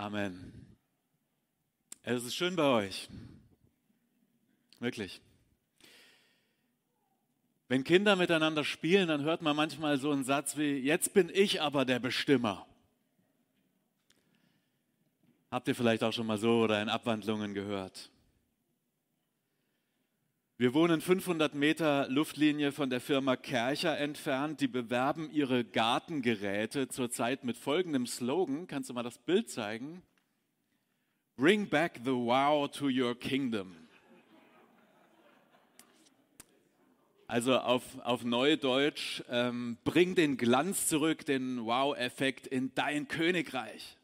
Amen. Es ist schön bei euch. Wirklich. Wenn Kinder miteinander spielen, dann hört man manchmal so einen Satz wie, jetzt bin ich aber der Bestimmer. Habt ihr vielleicht auch schon mal so oder in Abwandlungen gehört? Wir wohnen 500 Meter Luftlinie von der Firma Kercher entfernt. Die bewerben ihre Gartengeräte zurzeit mit folgendem Slogan. Kannst du mal das Bild zeigen? Bring back the wow to your kingdom. Also auf, auf Neudeutsch, ähm, bring den Glanz zurück, den Wow-Effekt in dein Königreich.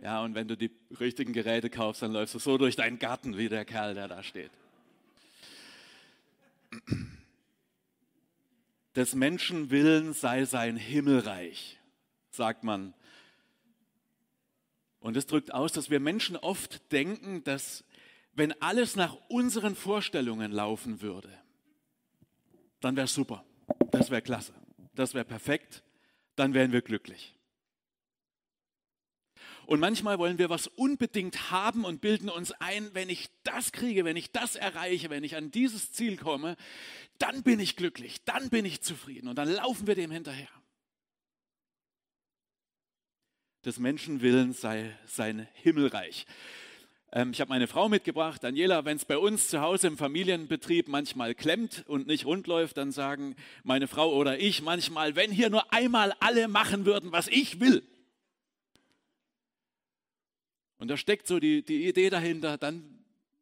Ja, und wenn du die richtigen Geräte kaufst, dann läufst du so durch deinen Garten wie der Kerl, der da steht. Des Menschen Willen sei sein Himmelreich, sagt man. Und es drückt aus, dass wir Menschen oft denken, dass wenn alles nach unseren Vorstellungen laufen würde, dann wäre es super, das wäre klasse, das wäre perfekt, dann wären wir glücklich. Und manchmal wollen wir was unbedingt haben und bilden uns ein, wenn ich das kriege, wenn ich das erreiche, wenn ich an dieses Ziel komme, dann bin ich glücklich, dann bin ich zufrieden und dann laufen wir dem hinterher. Des Menschen Willen sei sein Himmelreich. Ähm, ich habe meine Frau mitgebracht, Daniela, wenn es bei uns zu Hause im Familienbetrieb manchmal klemmt und nicht rund läuft, dann sagen meine Frau oder ich manchmal, wenn hier nur einmal alle machen würden, was ich will, und da steckt so die, die Idee dahinter, dann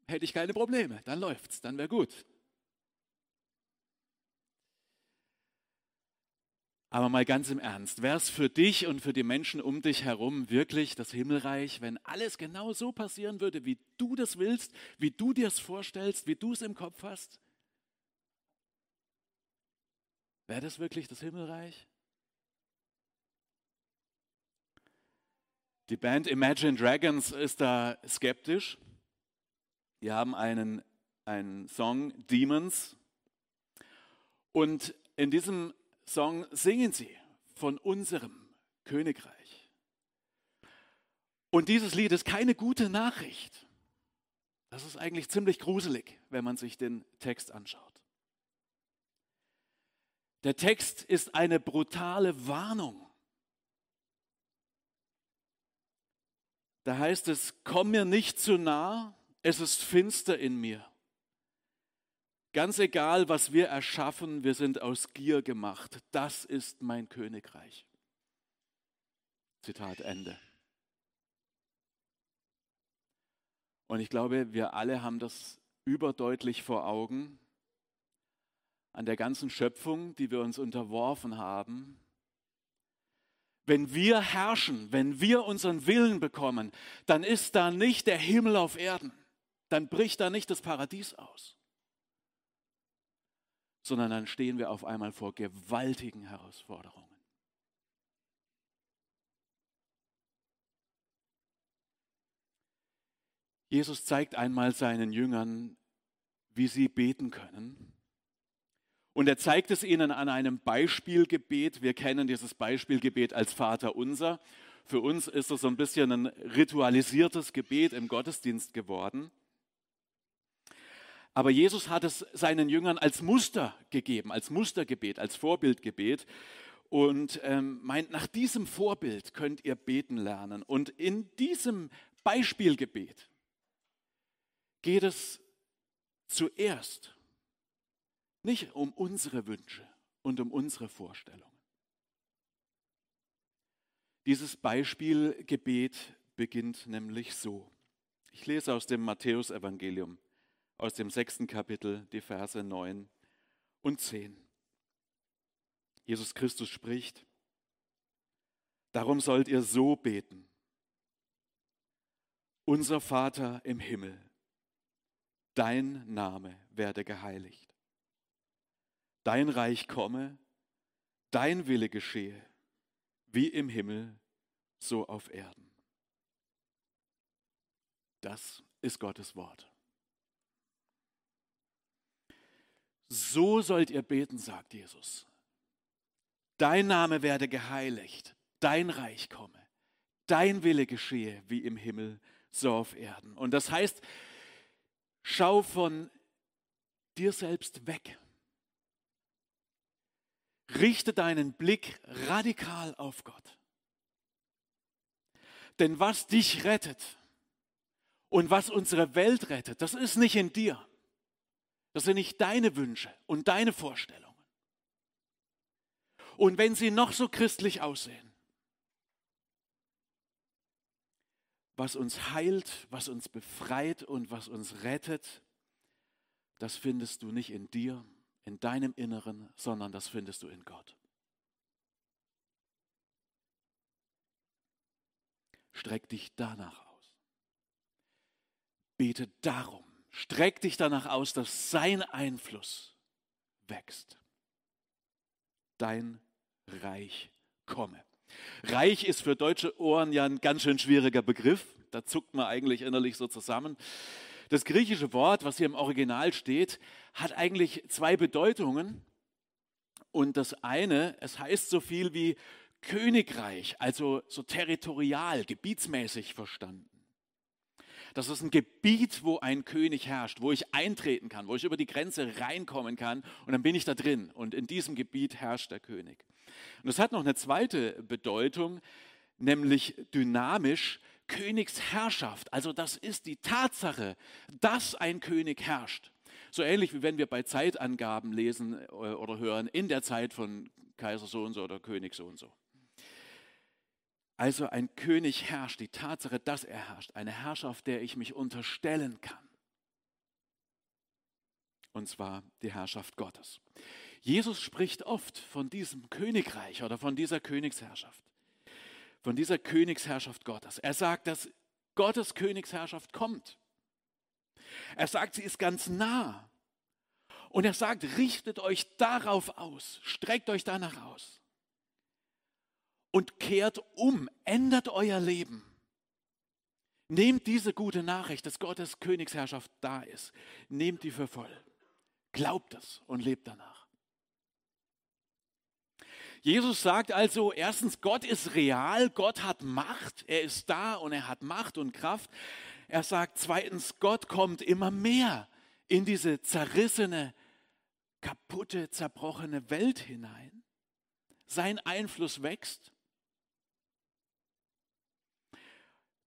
hätte ich keine Probleme, dann läuft es, dann wäre gut. Aber mal ganz im Ernst, wäre es für dich und für die Menschen um dich herum wirklich das Himmelreich, wenn alles genau so passieren würde, wie du das willst, wie du dir es vorstellst, wie du es im Kopf hast? Wäre das wirklich das Himmelreich? Die Band Imagine Dragons ist da skeptisch. Die haben einen, einen Song Demons. Und in diesem Song singen sie von unserem Königreich. Und dieses Lied ist keine gute Nachricht. Das ist eigentlich ziemlich gruselig, wenn man sich den Text anschaut. Der Text ist eine brutale Warnung Da heißt es, komm mir nicht zu nah, es ist finster in mir. Ganz egal, was wir erschaffen, wir sind aus Gier gemacht. Das ist mein Königreich. Zitat Ende. Und ich glaube, wir alle haben das überdeutlich vor Augen an der ganzen Schöpfung, die wir uns unterworfen haben, wenn wir herrschen, wenn wir unseren Willen bekommen, dann ist da nicht der Himmel auf Erden, dann bricht da nicht das Paradies aus, sondern dann stehen wir auf einmal vor gewaltigen Herausforderungen. Jesus zeigt einmal seinen Jüngern, wie sie beten können. Und er zeigt es ihnen an einem Beispielgebet. Wir kennen dieses Beispielgebet als Vater unser. Für uns ist es so ein bisschen ein ritualisiertes Gebet im Gottesdienst geworden. Aber Jesus hat es seinen Jüngern als Muster gegeben, als Mustergebet, als Vorbildgebet und ähm, meint, nach diesem Vorbild könnt ihr beten lernen. Und in diesem Beispielgebet geht es zuerst nicht um unsere Wünsche und um unsere Vorstellungen. Dieses Beispielgebet beginnt nämlich so. Ich lese aus dem Matthäusevangelium, aus dem sechsten Kapitel, die Verse 9 und 10. Jesus Christus spricht, darum sollt ihr so beten. Unser Vater im Himmel, dein Name werde geheiligt dein Reich komme, dein Wille geschehe, wie im Himmel, so auf Erden. Das ist Gottes Wort. So sollt ihr beten, sagt Jesus. Dein Name werde geheiligt, dein Reich komme, dein Wille geschehe, wie im Himmel, so auf Erden. Und das heißt, schau von dir selbst weg. Richte deinen Blick radikal auf Gott. Denn was dich rettet und was unsere Welt rettet, das ist nicht in dir. Das sind nicht deine Wünsche und deine Vorstellungen. Und wenn sie noch so christlich aussehen, was uns heilt, was uns befreit und was uns rettet, das findest du nicht in dir, in deinem Inneren, sondern das findest du in Gott. Streck dich danach aus. Bete darum. Streck dich danach aus, dass sein Einfluss wächst. Dein Reich komme. Reich ist für deutsche Ohren ja ein ganz schön schwieriger Begriff. Da zuckt man eigentlich innerlich so zusammen. Das griechische Wort, was hier im Original steht, hat eigentlich zwei Bedeutungen. Und das eine, es heißt so viel wie Königreich, also so territorial, gebietsmäßig verstanden. Das ist ein Gebiet, wo ein König herrscht, wo ich eintreten kann, wo ich über die Grenze reinkommen kann und dann bin ich da drin und in diesem Gebiet herrscht der König. Und das hat noch eine zweite Bedeutung, nämlich dynamisch, Königsherrschaft. Also das ist die Tatsache, dass ein König herrscht. So ähnlich wie wenn wir bei Zeitangaben lesen äh, oder hören, in der Zeit von Kaiser so und so oder König so und so. Also ein König herrscht, die Tatsache, dass er herrscht, eine Herrschaft, der ich mich unterstellen kann. Und zwar die Herrschaft Gottes. Jesus spricht oft von diesem Königreich oder von dieser Königsherrschaft von dieser Königsherrschaft Gottes. Er sagt, dass Gottes Königsherrschaft kommt. Er sagt, sie ist ganz nah. Und er sagt, richtet euch darauf aus, streckt euch danach aus und kehrt um, ändert euer Leben. Nehmt diese gute Nachricht, dass Gottes Königsherrschaft da ist, nehmt die für voll. Glaubt es und lebt danach. Jesus sagt also erstens, Gott ist real, Gott hat Macht, er ist da und er hat Macht und Kraft. Er sagt zweitens, Gott kommt immer mehr in diese zerrissene, kaputte, zerbrochene Welt hinein. Sein Einfluss wächst.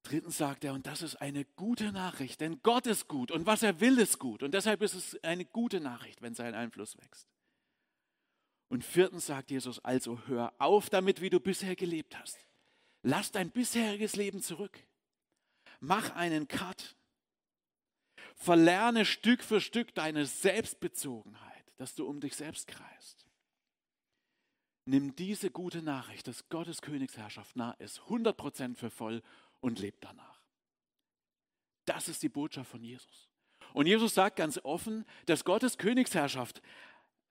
Drittens sagt er, und das ist eine gute Nachricht, denn Gott ist gut und was er will ist gut. Und deshalb ist es eine gute Nachricht, wenn sein Einfluss wächst. Und viertens sagt Jesus, also hör auf damit, wie du bisher gelebt hast. Lass dein bisheriges Leben zurück. Mach einen Cut. Verlerne Stück für Stück deine Selbstbezogenheit, dass du um dich selbst kreist. Nimm diese gute Nachricht, dass Gottes Königsherrschaft nah ist, 100% für voll und leb danach. Das ist die Botschaft von Jesus. Und Jesus sagt ganz offen, dass Gottes Königsherrschaft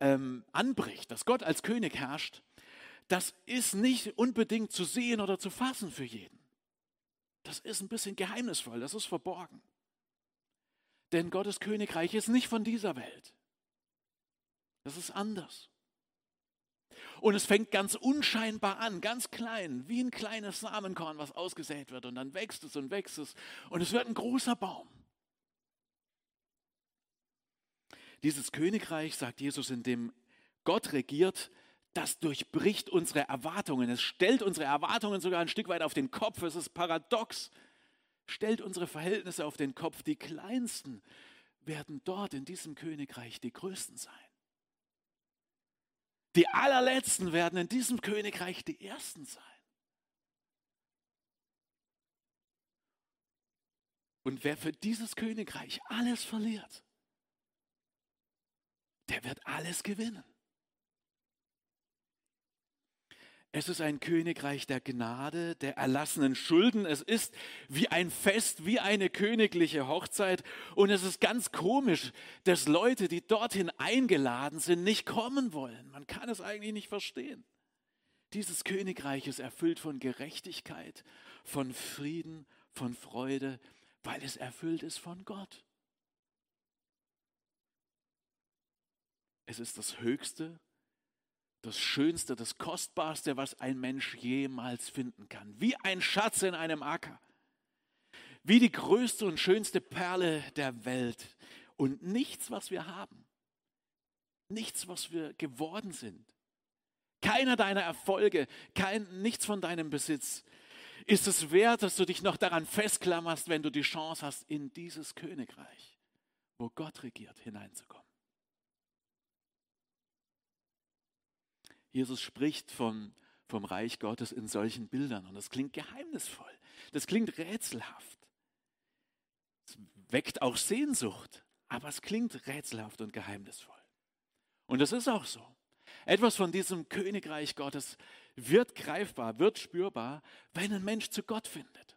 ähm, anbricht, dass Gott als König herrscht, das ist nicht unbedingt zu sehen oder zu fassen für jeden. Das ist ein bisschen geheimnisvoll, das ist verborgen. Denn Gottes Königreich ist nicht von dieser Welt. Das ist anders. Und es fängt ganz unscheinbar an, ganz klein, wie ein kleines Samenkorn, was ausgesät wird. Und dann wächst es und wächst es. Und es wird ein großer Baum. Dieses Königreich, sagt Jesus, in dem Gott regiert, das durchbricht unsere Erwartungen. Es stellt unsere Erwartungen sogar ein Stück weit auf den Kopf. Es ist paradox. Stellt unsere Verhältnisse auf den Kopf. Die Kleinsten werden dort in diesem Königreich die Größten sein. Die allerletzten werden in diesem Königreich die Ersten sein. Und wer für dieses Königreich alles verliert, der wird alles gewinnen. Es ist ein Königreich der Gnade, der erlassenen Schulden. Es ist wie ein Fest, wie eine königliche Hochzeit. Und es ist ganz komisch, dass Leute, die dorthin eingeladen sind, nicht kommen wollen. Man kann es eigentlich nicht verstehen. Dieses Königreich ist erfüllt von Gerechtigkeit, von Frieden, von Freude, weil es erfüllt ist von Gott. Es ist das höchste, das Schönste, das Kostbarste, was ein Mensch jemals finden kann. Wie ein Schatz in einem Acker. Wie die größte und schönste Perle der Welt. Und nichts, was wir haben. Nichts, was wir geworden sind. Keiner deiner Erfolge, kein, nichts von deinem Besitz ist es wert, dass du dich noch daran festklammerst, wenn du die Chance hast, in dieses Königreich, wo Gott regiert, hineinzukommen. Jesus spricht vom, vom Reich Gottes in solchen Bildern und das klingt geheimnisvoll, das klingt rätselhaft. Es weckt auch Sehnsucht, aber es klingt rätselhaft und geheimnisvoll. Und das ist auch so. Etwas von diesem Königreich Gottes wird greifbar, wird spürbar, wenn ein Mensch zu Gott findet.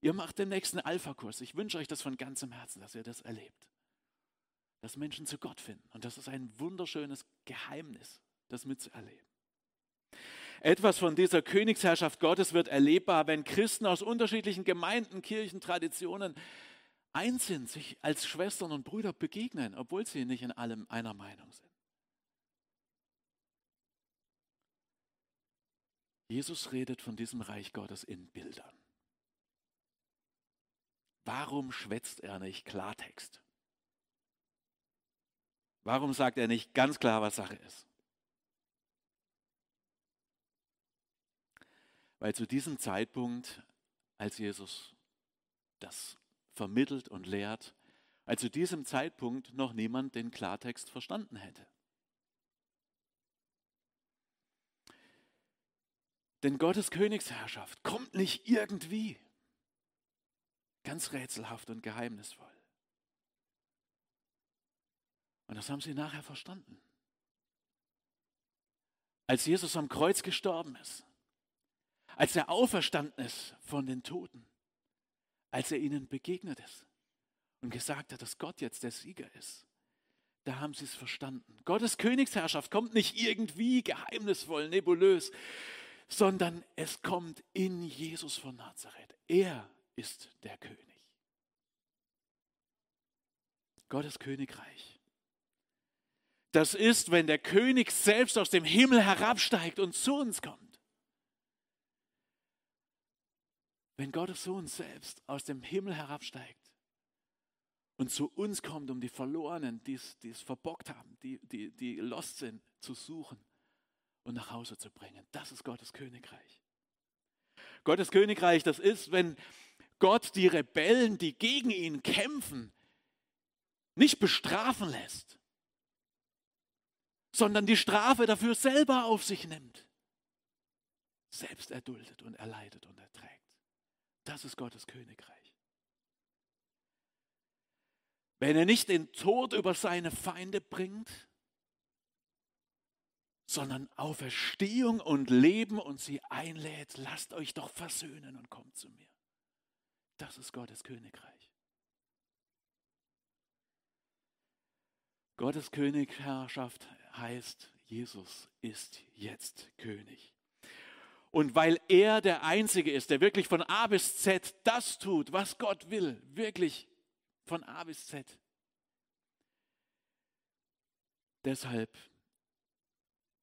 Ihr macht den nächsten Alpha-Kurs. Ich wünsche euch das von ganzem Herzen, dass ihr das erlebt. Dass Menschen zu Gott finden. Und das ist ein wunderschönes Geheimnis, das mitzuerleben. Etwas von dieser Königsherrschaft Gottes wird erlebbar, wenn Christen aus unterschiedlichen Gemeinden, Kirchen, Traditionen eins sind, sich als Schwestern und Brüder begegnen, obwohl sie nicht in allem einer Meinung sind. Jesus redet von diesem Reich Gottes in Bildern. Warum schwätzt er nicht Klartext? Warum sagt er nicht ganz klar, was Sache ist? Weil zu diesem Zeitpunkt, als Jesus das vermittelt und lehrt, als zu diesem Zeitpunkt noch niemand den Klartext verstanden hätte. Denn Gottes Königsherrschaft kommt nicht irgendwie. Ganz rätselhaft und geheimnisvoll. Und das haben sie nachher verstanden. Als Jesus am Kreuz gestorben ist, als er auferstanden ist von den Toten, als er ihnen begegnet ist und gesagt hat, dass Gott jetzt der Sieger ist, da haben sie es verstanden. Gottes Königsherrschaft kommt nicht irgendwie geheimnisvoll, nebulös, sondern es kommt in Jesus von Nazareth. Er ist der König. Gottes Königreich. Das ist, wenn der König selbst aus dem Himmel herabsteigt und zu uns kommt. Wenn Gottes Sohn selbst aus dem Himmel herabsteigt und zu uns kommt, um die Verlorenen, die es verbockt haben, die, die, die lost sind, zu suchen und nach Hause zu bringen. Das ist Gottes Königreich. Gottes Königreich, das ist, wenn Gott die Rebellen, die gegen ihn kämpfen, nicht bestrafen lässt, sondern die Strafe dafür selber auf sich nimmt, selbst erduldet und erleidet und erträgt. Das ist Gottes Königreich. Wenn er nicht den Tod über seine Feinde bringt, sondern Auferstehung und Leben und sie einlädt, lasst euch doch versöhnen und kommt zu mir. Das ist Gottes Königreich. Gottes Königherrschaft heißt, Jesus ist jetzt König. Und weil er der Einzige ist, der wirklich von A bis Z das tut, was Gott will, wirklich von A bis Z. Deshalb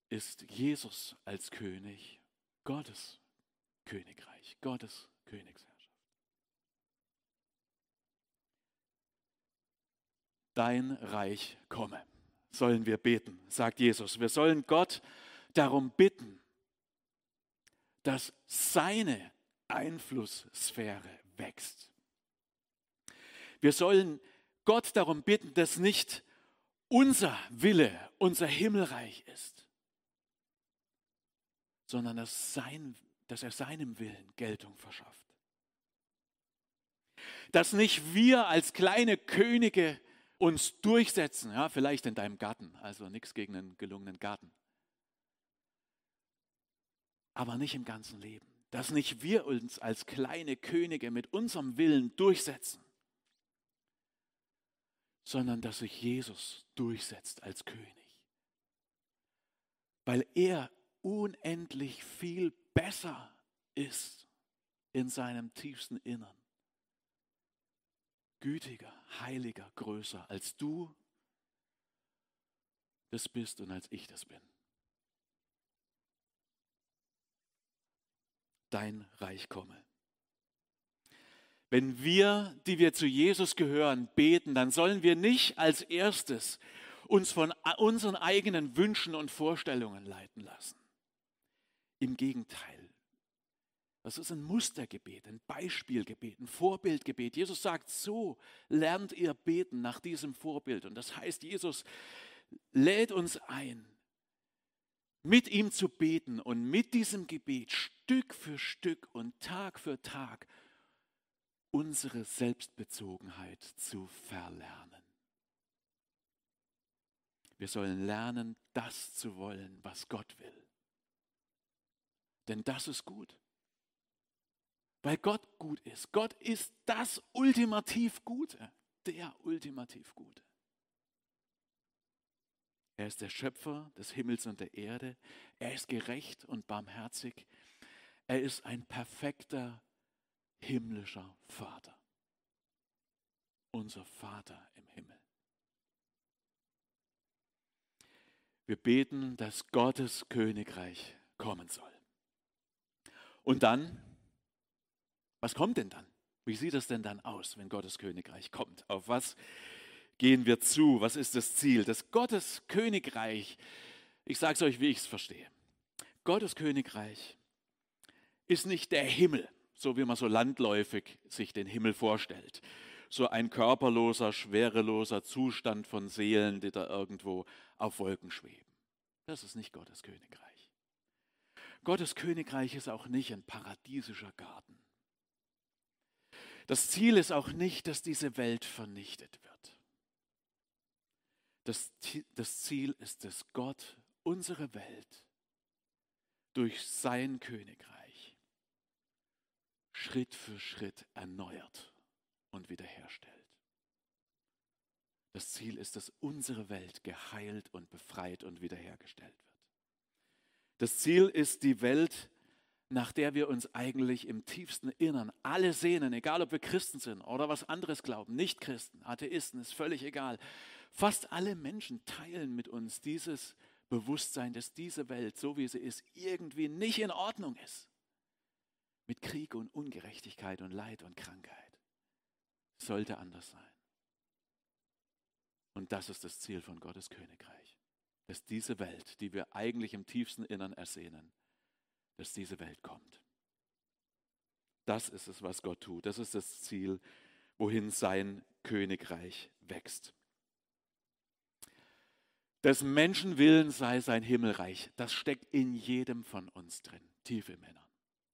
ist Jesus als König Gottes Königreich, Gottes Königsherrschaft. Dein Reich komme, sollen wir beten, sagt Jesus. Wir sollen Gott darum bitten, dass seine Einflusssphäre wächst. Wir sollen Gott darum bitten, dass nicht unser Wille unser Himmelreich ist, sondern dass, sein, dass er seinem Willen Geltung verschafft. Dass nicht wir als kleine Könige uns durchsetzen, ja, vielleicht in deinem Garten, also nichts gegen einen gelungenen Garten, aber nicht im ganzen Leben. Dass nicht wir uns als kleine Könige mit unserem Willen durchsetzen, sondern dass sich Jesus durchsetzt als König. Weil er unendlich viel besser ist in seinem tiefsten Innern. Gütiger, heiliger, größer, als du das bist und als ich das bin. Dein Reich komme. Wenn wir, die wir zu Jesus gehören, beten, dann sollen wir nicht als erstes uns von unseren eigenen Wünschen und Vorstellungen leiten lassen. Im Gegenteil. Das ist ein Mustergebet, ein Beispielgebet, ein Vorbildgebet. Jesus sagt, so lernt ihr beten nach diesem Vorbild. Und das heißt, Jesus lädt uns ein, mit ihm zu beten und mit diesem Gebet Stück für Stück und Tag für Tag unsere Selbstbezogenheit zu verlernen. Wir sollen lernen, das zu wollen, was Gott will. Denn das ist gut. Weil Gott gut ist. Gott ist das ultimativ Gute, der ultimativ Gute. Er ist der Schöpfer des Himmels und der Erde. Er ist gerecht und barmherzig. Er ist ein perfekter himmlischer Vater. Unser Vater im Himmel. Wir beten, dass Gottes Königreich kommen soll. Und dann, was kommt denn dann? Wie sieht es denn dann aus, wenn Gottes Königreich kommt? Auf was gehen wir zu? Was ist das Ziel? Das Gottes Königreich, ich sage es euch, wie ich es verstehe. Gottes Königreich ist nicht der Himmel, so wie man so landläufig sich den Himmel vorstellt. So ein körperloser, schwereloser Zustand von Seelen, die da irgendwo auf Wolken schweben. Das ist nicht Gottes Königreich. Gottes Königreich ist auch nicht ein paradiesischer Garten. Das Ziel ist auch nicht, dass diese Welt vernichtet wird. Das, das Ziel ist, dass Gott unsere Welt durch sein Königreich Schritt für Schritt erneuert und wiederherstellt. Das Ziel ist, dass unsere Welt geheilt und befreit und wiederhergestellt wird. Das Ziel ist die Welt, nach der wir uns eigentlich im tiefsten Innern alle sehnen, egal ob wir Christen sind oder was anderes glauben, nicht Christen, Atheisten, ist völlig egal. Fast alle Menschen teilen mit uns dieses Bewusstsein, dass diese Welt, so wie sie ist, irgendwie nicht in Ordnung ist. Mit Krieg und Ungerechtigkeit und Leid und Krankheit. Sollte anders sein. Und das ist das Ziel von Gottes Königreich. Dass diese Welt, die wir eigentlich im tiefsten Innern ersehnen, dass diese Welt kommt. Das ist es, was Gott tut. Das ist das Ziel, wohin sein Königreich wächst. Des Menschen Willen sei sein Himmelreich. Das steckt in jedem von uns drin, tief im Innern.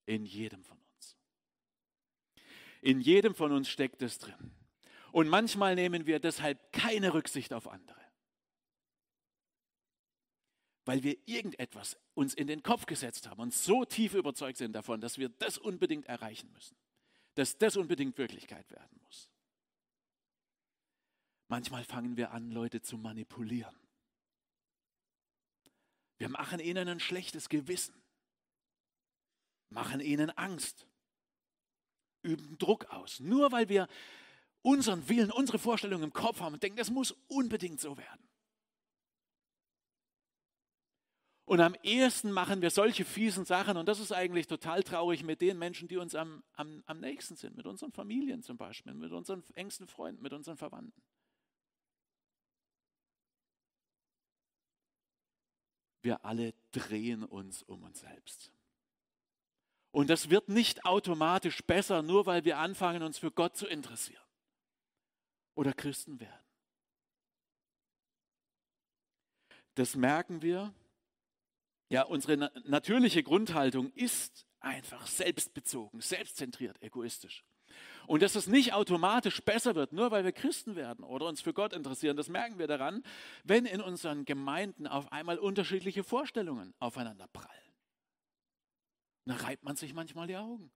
In jedem von uns. In jedem von uns steckt es drin. Und manchmal nehmen wir deshalb keine Rücksicht auf andere. Weil wir irgendetwas uns in den Kopf gesetzt haben und so tief überzeugt sind davon, dass wir das unbedingt erreichen müssen. Dass das unbedingt Wirklichkeit werden muss. Manchmal fangen wir an, Leute zu manipulieren. Wir machen ihnen ein schlechtes Gewissen, machen ihnen Angst, üben Druck aus, nur weil wir unseren Willen, unsere Vorstellung im Kopf haben und denken, das muss unbedingt so werden. Und am ehesten machen wir solche fiesen Sachen, und das ist eigentlich total traurig mit den Menschen, die uns am, am, am nächsten sind, mit unseren Familien zum Beispiel, mit unseren engsten Freunden, mit unseren Verwandten. Wir alle drehen uns um uns selbst. Und das wird nicht automatisch besser, nur weil wir anfangen, uns für Gott zu interessieren oder Christen werden. Das merken wir. Ja, unsere natürliche Grundhaltung ist einfach selbstbezogen, selbstzentriert, egoistisch. Und dass es nicht automatisch besser wird, nur weil wir Christen werden oder uns für Gott interessieren, das merken wir daran, wenn in unseren Gemeinden auf einmal unterschiedliche Vorstellungen aufeinander prallen. Da reibt man sich manchmal die Augen.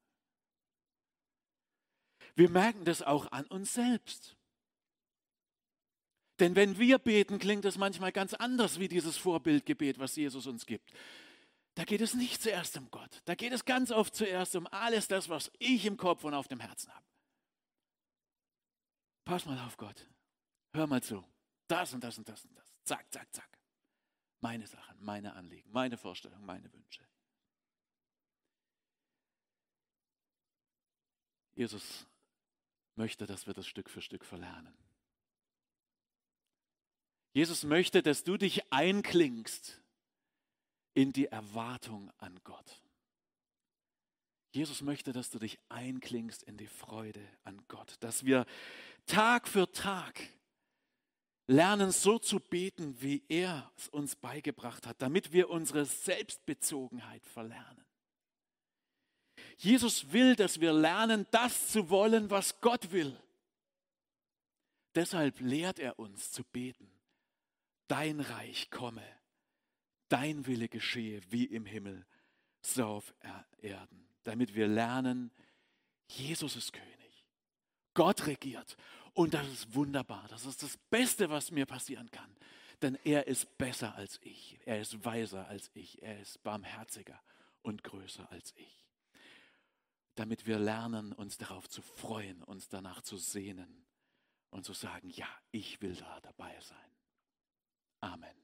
Wir merken das auch an uns selbst. Denn wenn wir beten, klingt es manchmal ganz anders wie dieses Vorbildgebet, was Jesus uns gibt. Da geht es nicht zuerst um Gott. Da geht es ganz oft zuerst um alles das, was ich im Kopf und auf dem Herzen habe. Pass mal auf Gott. Hör mal zu. Das und das und das und das. Zack, zack, zack. Meine Sachen, meine Anliegen, meine Vorstellungen, meine Wünsche. Jesus möchte, dass wir das Stück für Stück verlernen. Jesus möchte, dass du dich einklingst in die Erwartung an Gott. Jesus möchte, dass du dich einklingst in die Freude an Gott, dass wir Tag für Tag lernen, so zu beten, wie er es uns beigebracht hat, damit wir unsere Selbstbezogenheit verlernen. Jesus will, dass wir lernen, das zu wollen, was Gott will. Deshalb lehrt er uns zu beten. Dein Reich komme, dein Wille geschehe wie im Himmel, so auf Erden damit wir lernen, Jesus ist König. Gott regiert. Und das ist wunderbar. Das ist das Beste, was mir passieren kann. Denn er ist besser als ich. Er ist weiser als ich. Er ist barmherziger und größer als ich. Damit wir lernen, uns darauf zu freuen, uns danach zu sehnen und zu sagen, ja, ich will da dabei sein. Amen.